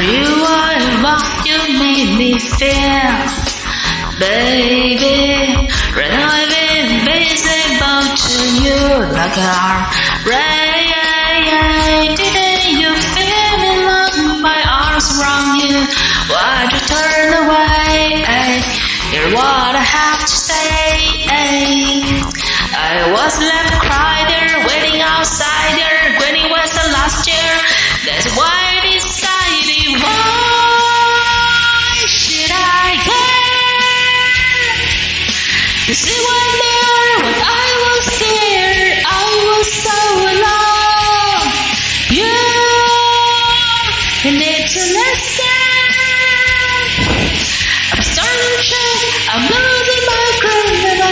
you are what you made me feel, baby. When I've been invisible to you like an arm, didn't you feel me like my arms around you? Why'd you turn away? You see, one when I was there, I was so alone. You, need to. I'm starting to. I'm losing my and.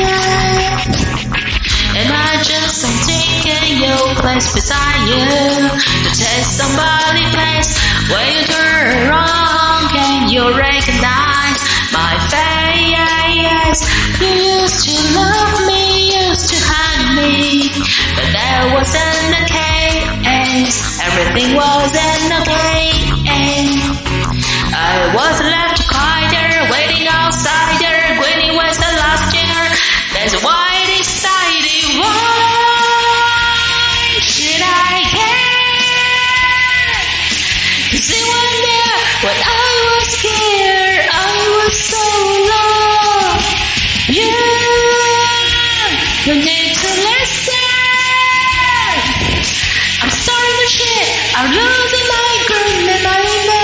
Yeah. And I just your place beside you to take when I was scared. I was so alone. Yeah, you need to listen. I'm starting to shit. I'm losing my groove and living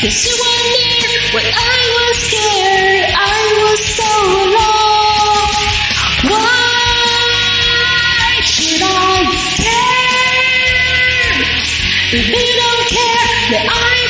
Cause you were there when I was scared. I was so alone. Why should I care? If you don't care, then I